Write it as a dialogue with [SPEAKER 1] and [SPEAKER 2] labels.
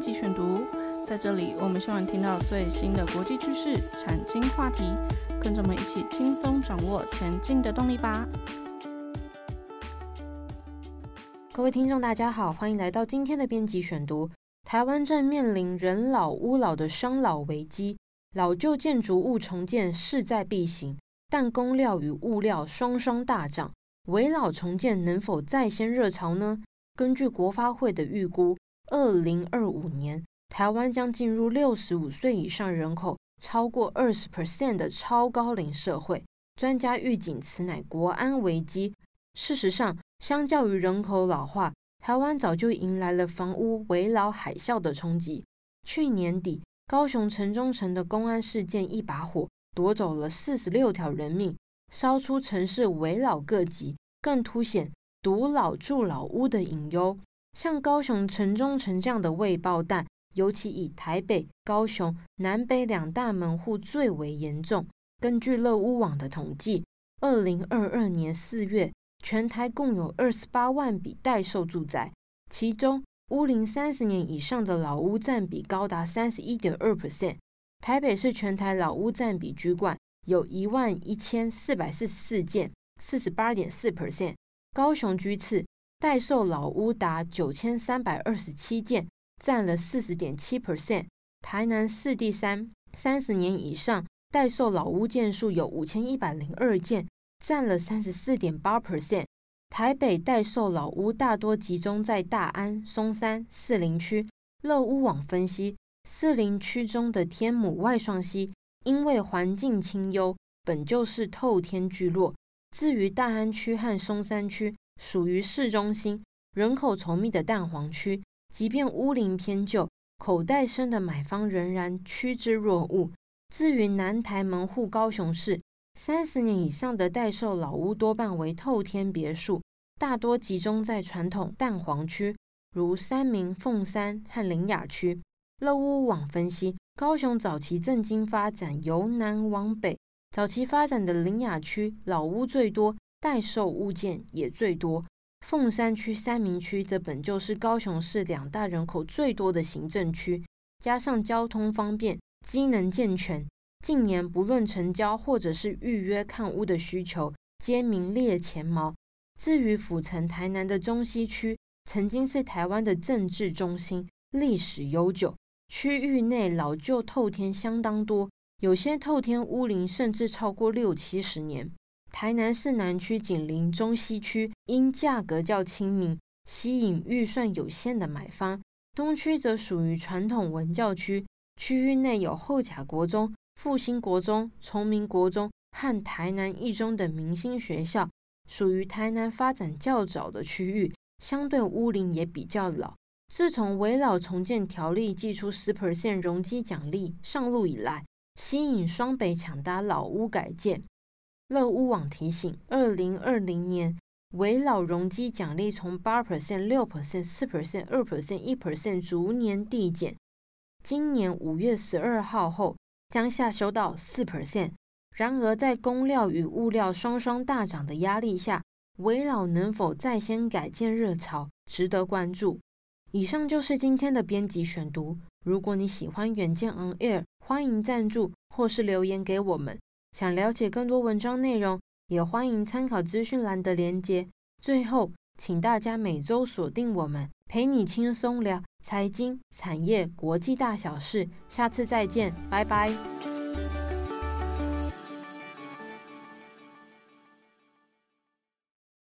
[SPEAKER 1] 编辑选读，在这里我们希望听到最新的国际趋势、产经话题，跟着我们一起轻松掌握前进的动力吧。
[SPEAKER 2] 各位听众，大家好，欢迎来到今天的编辑选读。台湾正面临人老屋老的生老危机，老旧建筑物重建势在必行，但工料与物料双双大涨，危老重建能否再掀热潮呢？根据国发会的预估，二零二五年台湾将进入六十五岁以上人口超过二十 percent 的超高龄社会，专家预警此乃国安危机。事实上，相较于人口老化，台湾早就迎来了房屋危老海啸的冲击。去年底，高雄城中城的公安事件一把火夺走了四十六条人命，烧出城市危老各级，更凸显独老住老屋的隐忧。像高雄城中城这样的未爆弹，尤其以台北、高雄南北两大门户最为严重。根据乐屋网的统计，二零二二年四月。全台共有二十八万笔待售住宅，其中屋龄三十年以上的老屋占比高达三十一点二 percent。台北市全台老屋占比居冠，有一万一千四百四十四件，四十八点四 percent。高雄居次，待售老屋达九千三百二十七件，占了四十点七 percent。台南市第三，三十年以上待售老屋件数有五千一百零二件。占了三十四点八 percent。台北待售老屋大多集中在大安、松山、四林区。乐屋网分析，四林区中的天母外双溪，因为环境清幽，本就是透天聚落。至于大安区和松山区，属于市中心，人口稠密的蛋黄区，即便屋龄偏旧，口袋深的买方仍然趋之若鹜。至于南台门户高雄市。三十年以上的待售老屋多半为透天别墅，大多集中在传统蛋黄区，如三民、凤山和林雅区。乐屋网分析，高雄早期正经发展由南往北，早期发展的林雅区老屋最多，待售物件也最多。凤山区、三民区则本就是高雄市两大人口最多的行政区，加上交通方便，机能健全。近年不论成交或者是预约看屋的需求，皆名列前茅。至于府城台南的中西区，曾经是台湾的政治中心，历史悠久，区域内老旧透天相当多，有些透天屋龄甚至超过六七十年。台南市南区紧邻中西区，因价格较亲民，吸引预算有限的买方。东区则属于传统文教区，区域内有后甲国中。复兴国中、崇明国中和台南一中等明星学校，属于台南发展较早的区域，相对屋龄也比较老。自从围老重建条例祭出十 percent 容积奖励上路以来，吸引双北抢搭老屋改建。乐屋网提醒，二零二零年围老容积奖励从八 percent、六 percent、四 percent、二 percent、一 percent 逐年递减，今年五月十二号后。将下修到四 percent。然而，在工料与物料双双大涨的压力下，围老能否再掀改建热潮，值得关注。以上就是今天的编辑选读。如果你喜欢远见 On Air，欢迎赞助或是留言给我们。想了解更多文章内容，也欢迎参考资讯栏的连接。最后，请大家每周锁定我们，陪你轻松聊财经、产业、国际大小事，下次再见，拜拜。